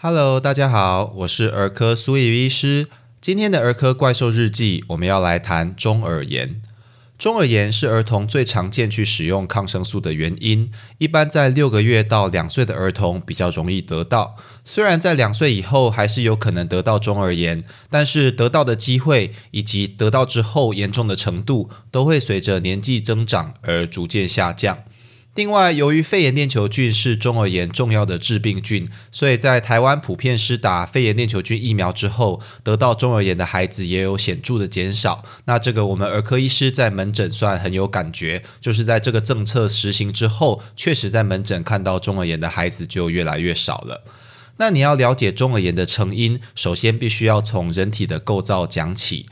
Hello，大家好，我是儿科苏怡医师。今天的儿科怪兽日记，我们要来谈中耳炎。中耳炎是儿童最常见去使用抗生素的原因，一般在六个月到两岁的儿童比较容易得到。虽然在两岁以后还是有可能得到中耳炎，但是得到的机会以及得到之后严重的程度，都会随着年纪增长而逐渐下降。另外，由于肺炎链球菌是中耳炎重要的致病菌，所以在台湾普遍施打肺炎链球菌疫苗之后，得到中耳炎的孩子也有显著的减少。那这个我们儿科医师在门诊算很有感觉，就是在这个政策实行之后，确实在门诊看到中耳炎的孩子就越来越少了。那你要了解中耳炎的成因，首先必须要从人体的构造讲起。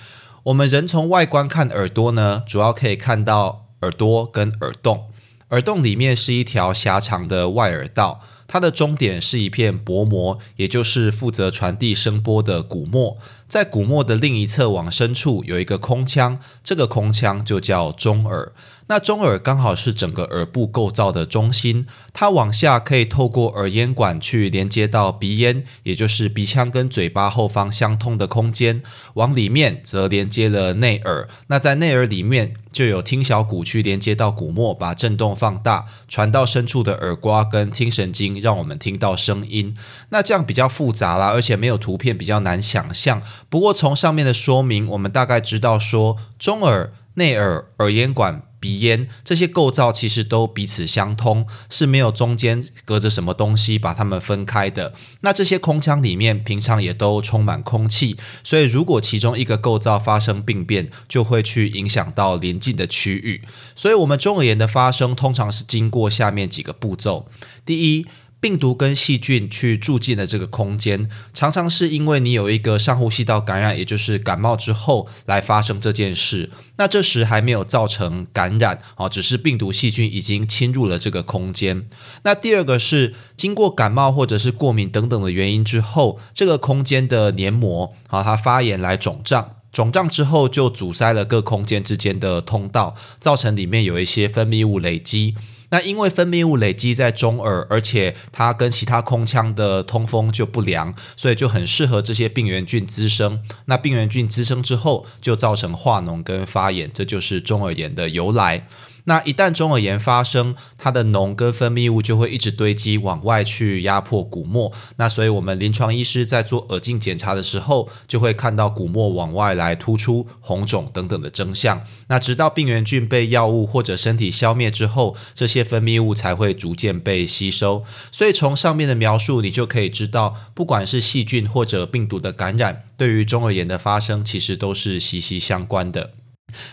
我们人从外观看耳朵呢，主要可以看到耳朵跟耳洞。耳洞里面是一条狭长的外耳道，它的终点是一片薄膜，也就是负责传递声波的鼓膜。在鼓膜的另一侧往深处有一个空腔，这个空腔就叫中耳。那中耳刚好是整个耳部构造的中心，它往下可以透过耳咽管去连接到鼻咽，也就是鼻腔跟嘴巴后方相通的空间。往里面则连接了内耳。那在内耳里面就有听小骨去连接到鼓膜，把振动放大，传到深处的耳瓜跟听神经，让我们听到声音。那这样比较复杂啦，而且没有图片比较难想象。不过从上面的说明，我们大概知道说中耳、内耳、耳咽管。鼻咽这些构造其实都彼此相通，是没有中间隔着什么东西把它们分开的。那这些空腔里面平常也都充满空气，所以如果其中一个构造发生病变，就会去影响到邻近的区域。所以，我们中耳炎的发生通常是经过下面几个步骤：第一。病毒跟细菌去住进了这个空间，常常是因为你有一个上呼吸道感染，也就是感冒之后来发生这件事。那这时还没有造成感染啊，只是病毒细菌已经侵入了这个空间。那第二个是经过感冒或者是过敏等等的原因之后，这个空间的黏膜啊，它发炎来肿胀，肿胀之后就阻塞了各空间之间的通道，造成里面有一些分泌物累积。那因为分泌物累积在中耳，而且它跟其他空腔的通风就不良，所以就很适合这些病原菌滋生。那病原菌滋生之后，就造成化脓跟发炎，这就是中耳炎的由来。那一旦中耳炎发生，它的脓跟分泌物就会一直堆积往外去压迫鼓膜。那所以我们临床医师在做耳镜检查的时候，就会看到鼓膜往外来突出红肿等等的征象。那直到病原菌被药物或者身体消灭之后，这些分泌物才会逐渐被吸收。所以从上面的描述，你就可以知道，不管是细菌或者病毒的感染，对于中耳炎的发生，其实都是息息相关的。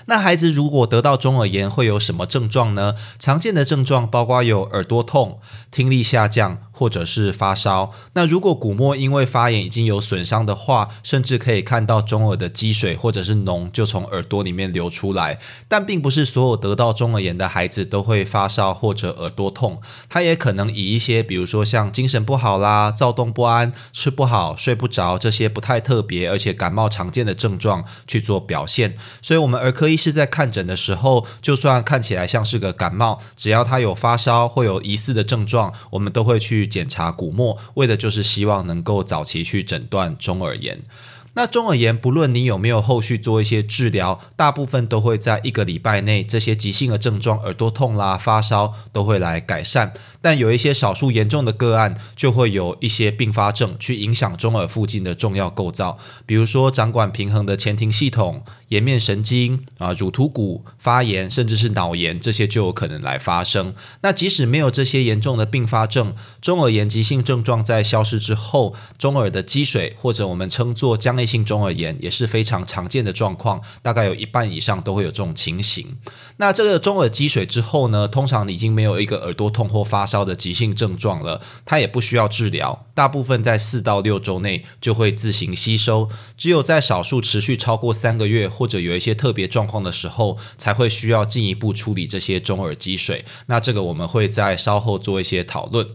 那孩子如果得到中耳炎会有什么症状呢？常见的症状包括有耳朵痛、听力下降。或者是发烧，那如果鼓膜因为发炎已经有损伤的话，甚至可以看到中耳的积水或者是脓就从耳朵里面流出来。但并不是所有得到中耳炎的孩子都会发烧或者耳朵痛，他也可能以一些比如说像精神不好啦、躁动不安、吃不好、睡不着这些不太特别而且感冒常见的症状去做表现。所以，我们儿科医师在看诊的时候，就算看起来像是个感冒，只要他有发烧或有疑似的症状，我们都会去。检查鼓膜，为的就是希望能够早期去诊断中耳炎。那中耳炎，不论你有没有后续做一些治疗，大部分都会在一个礼拜内，这些急性的症状，耳朵痛啦、发烧，都会来改善。但有一些少数严重的个案，就会有一些并发症去影响中耳附近的重要构造，比如说掌管平衡的前庭系统、颜面神经啊、乳突骨发炎，甚至是脑炎，这些就有可能来发生。那即使没有这些严重的并发症，中耳炎急性症状在消失之后，中耳的积水或者我们称作浆液性中耳炎也是非常常见的状况，大概有一半以上都会有这种情形。那这个中耳积水之后呢，通常已经没有一个耳朵痛或发烧的急性症状了，它也不需要治疗，大部分在四到六周内就会自行吸收。只有在少数持续超过三个月或者有一些特别状况的时候，才会需要进一步处理这些中耳积水。那这个我们会在稍后做一些讨论。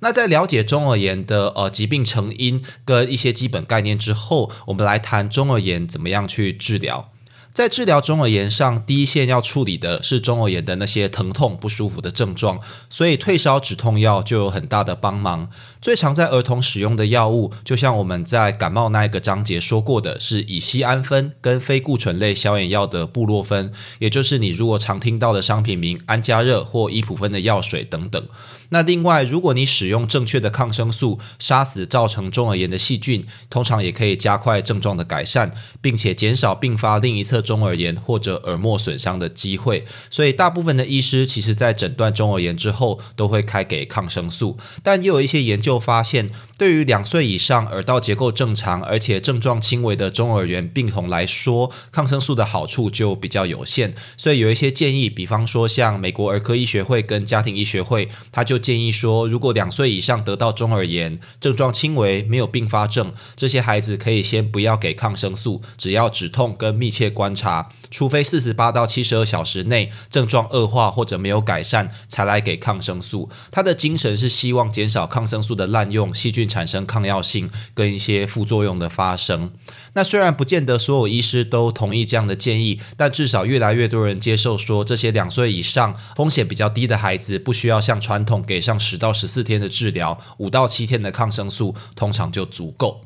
那在了解中耳炎的呃疾病成因跟一些基本概念之后，我们来谈中耳炎怎么样去治疗。在治疗中耳炎上，第一线要处理的是中耳炎的那些疼痛不舒服的症状，所以退烧止痛药就有很大的帮忙。最常在儿童使用的药物，就像我们在感冒那一个章节说过的，是乙酰氨酚跟非固醇类消炎药的布洛芬，也就是你如果常听到的商品名安佳热或伊普芬的药水等等。那另外，如果你使用正确的抗生素，杀死造成中耳炎的细菌，通常也可以加快症状的改善，并且减少并发另一侧中耳炎或者耳膜损伤的机会。所以，大部分的医师其实在诊断中耳炎之后，都会开给抗生素。但也有一些研究发现，对于两岁以上耳道结构正常而且症状轻微的中耳炎病童来说，抗生素的好处就比较有限。所以有一些建议，比方说像美国儿科医学会跟家庭医学会，他就建议说，如果两岁以上得到中耳炎，症状轻微，没有并发症，这些孩子可以先不要给抗生素，只要止痛跟密切观察，除非四十八到七十二小时内症状恶化或者没有改善，才来给抗生素。他的精神是希望减少抗生素的滥用，细菌。产生抗药性跟一些副作用的发生。那虽然不见得所有医师都同意这样的建议，但至少越来越多人接受说，这些两岁以上风险比较低的孩子，不需要像传统给上十到十四天的治疗，五到七天的抗生素通常就足够。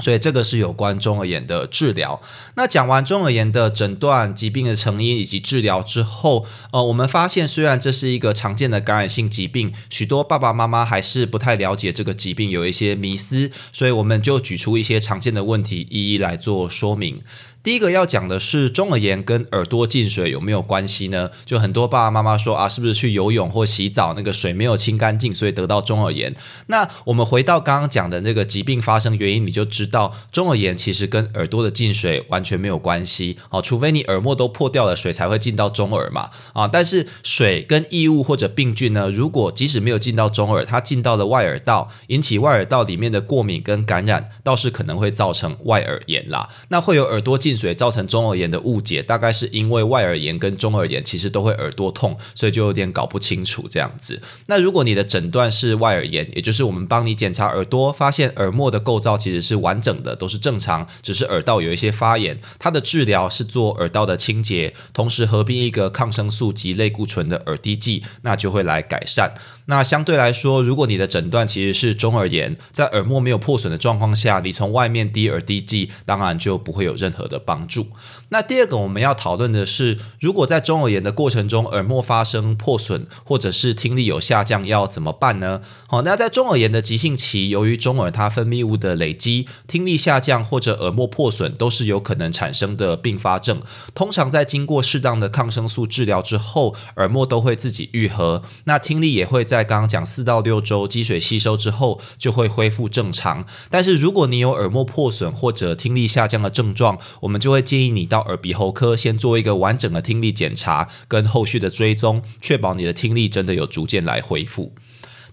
所以这个是有关中耳炎的治疗。那讲完中耳炎的诊断、疾病的成因以及治疗之后，呃，我们发现虽然这是一个常见的感染性疾病，许多爸爸妈妈还是不太了解这个疾病，有一些迷思，所以我们就举出一些常见的问题，一一来做说明。第一个要讲的是中耳炎跟耳朵进水有没有关系呢？就很多爸爸妈妈说啊，是不是去游泳或洗澡那个水没有清干净，所以得到中耳炎？那我们回到刚刚讲的那个疾病发生原因，你就知道中耳炎其实跟耳朵的进水完全没有关系哦，除非你耳膜都破掉了，水才会进到中耳嘛啊。但是水跟异物或者病菌呢，如果即使没有进到中耳，它进到了外耳道，引起外耳道里面的过敏跟感染，倒是可能会造成外耳炎啦。那会有耳朵进水造成中耳炎的误解，大概是因为外耳炎跟中耳炎其实都会耳朵痛，所以就有点搞不清楚这样子。那如果你的诊断是外耳炎，也就是我们帮你检查耳朵，发现耳膜的构造其实是完整的，都是正常，只是耳道有一些发炎，它的治疗是做耳道的清洁，同时合并一个抗生素及类固醇的耳滴剂，那就会来改善。那相对来说，如果你的诊断其实是中耳炎，在耳膜没有破损的状况下，你从外面滴耳滴剂，当然就不会有任何的帮助。那第二个我们要讨论的是，如果在中耳炎的过程中，耳膜发生破损，或者是听力有下降，要怎么办呢？好，那在中耳炎的急性期，由于中耳它分泌物的累积，听力下降或者耳膜破损，都是有可能产生的并发症。通常在经过适当的抗生素治疗之后，耳膜都会自己愈合，那听力也会在刚刚讲四到六周积水吸收之后，就会恢复正常。但是如果你有耳膜破损或者听力下降的症状，我们就会建议你到。耳鼻喉科先做一个完整的听力检查跟后续的追踪，确保你的听力真的有逐渐来恢复。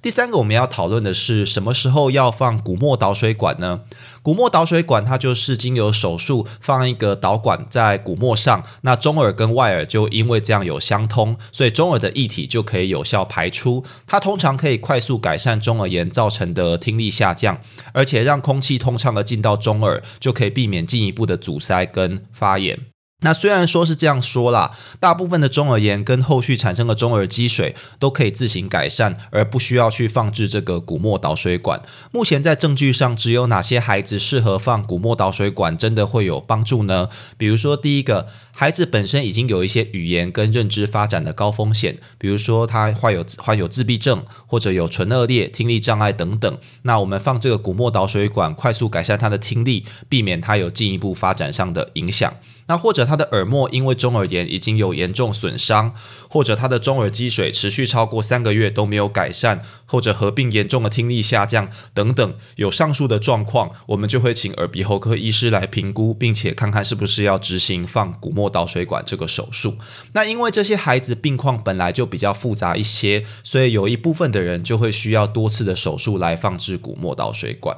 第三个我们要讨论的是什么时候要放鼓膜导水管呢？鼓膜导水管它就是经由手术放一个导管在鼓膜上，那中耳跟外耳就因为这样有相通，所以中耳的液体就可以有效排出。它通常可以快速改善中耳炎造成的听力下降，而且让空气通畅的进到中耳，就可以避免进一步的阻塞跟发炎。那虽然说是这样说啦，大部分的中耳炎跟后续产生的中耳积水都可以自行改善，而不需要去放置这个鼓膜导水管。目前在证据上，只有哪些孩子适合放鼓膜导水管，真的会有帮助呢？比如说，第一个，孩子本身已经有一些语言跟认知发展的高风险，比如说他患有患有自闭症，或者有唇腭裂、听力障碍等等。那我们放这个鼓膜导水管，快速改善他的听力，避免他有进一步发展上的影响。那或者他的耳膜因为中耳炎已经有严重损伤，或者他的中耳积水持续超过三个月都没有改善，或者合并严重的听力下降等等，有上述的状况，我们就会请耳鼻喉科医师来评估，并且看看是不是要执行放鼓膜导水管这个手术。那因为这些孩子病况本来就比较复杂一些，所以有一部分的人就会需要多次的手术来放置鼓膜导水管。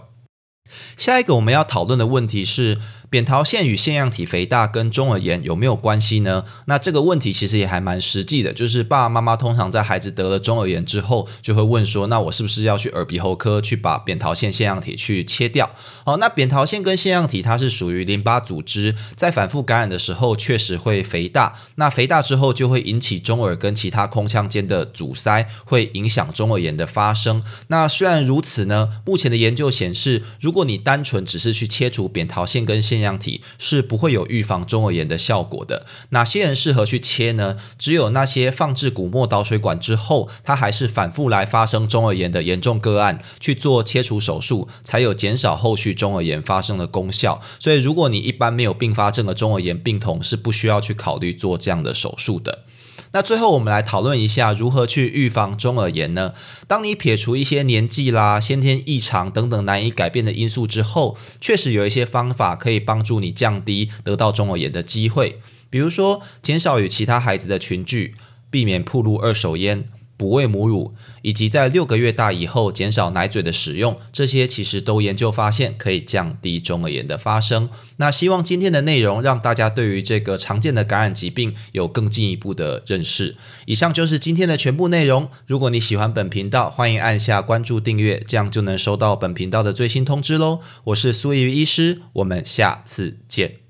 下一个我们要讨论的问题是。扁桃腺与腺样体肥大跟中耳炎有没有关系呢？那这个问题其实也还蛮实际的，就是爸爸妈妈通常在孩子得了中耳炎之后，就会问说，那我是不是要去耳鼻喉科去把扁桃腺腺样体去切掉？哦，那扁桃腺跟腺样体它是属于淋巴组织，在反复感染的时候确实会肥大，那肥大之后就会引起中耳跟其他空腔间的阻塞，会影响中耳炎的发生。那虽然如此呢，目前的研究显示，如果你单纯只是去切除扁桃腺跟腺样样体，是不会有预防中耳炎的效果的。哪些人适合去切呢？只有那些放置鼓膜导水管之后，它还是反复来发生中耳炎的严重个案，去做切除手术，才有减少后续中耳炎发生的功效。所以，如果你一般没有并发症的中耳炎病童，是不需要去考虑做这样的手术的。那最后，我们来讨论一下如何去预防中耳炎呢？当你撇除一些年纪啦、先天异常等等难以改变的因素之后，确实有一些方法可以帮助你降低得到中耳炎的机会。比如说，减少与其他孩子的群聚，避免暴露二手烟。补喂母乳，以及在六个月大以后减少奶嘴的使用，这些其实都研究发现可以降低中耳炎的发生。那希望今天的内容让大家对于这个常见的感染疾病有更进一步的认识。以上就是今天的全部内容。如果你喜欢本频道，欢迎按下关注订阅，这样就能收到本频道的最新通知喽。我是苏怡医师，我们下次见。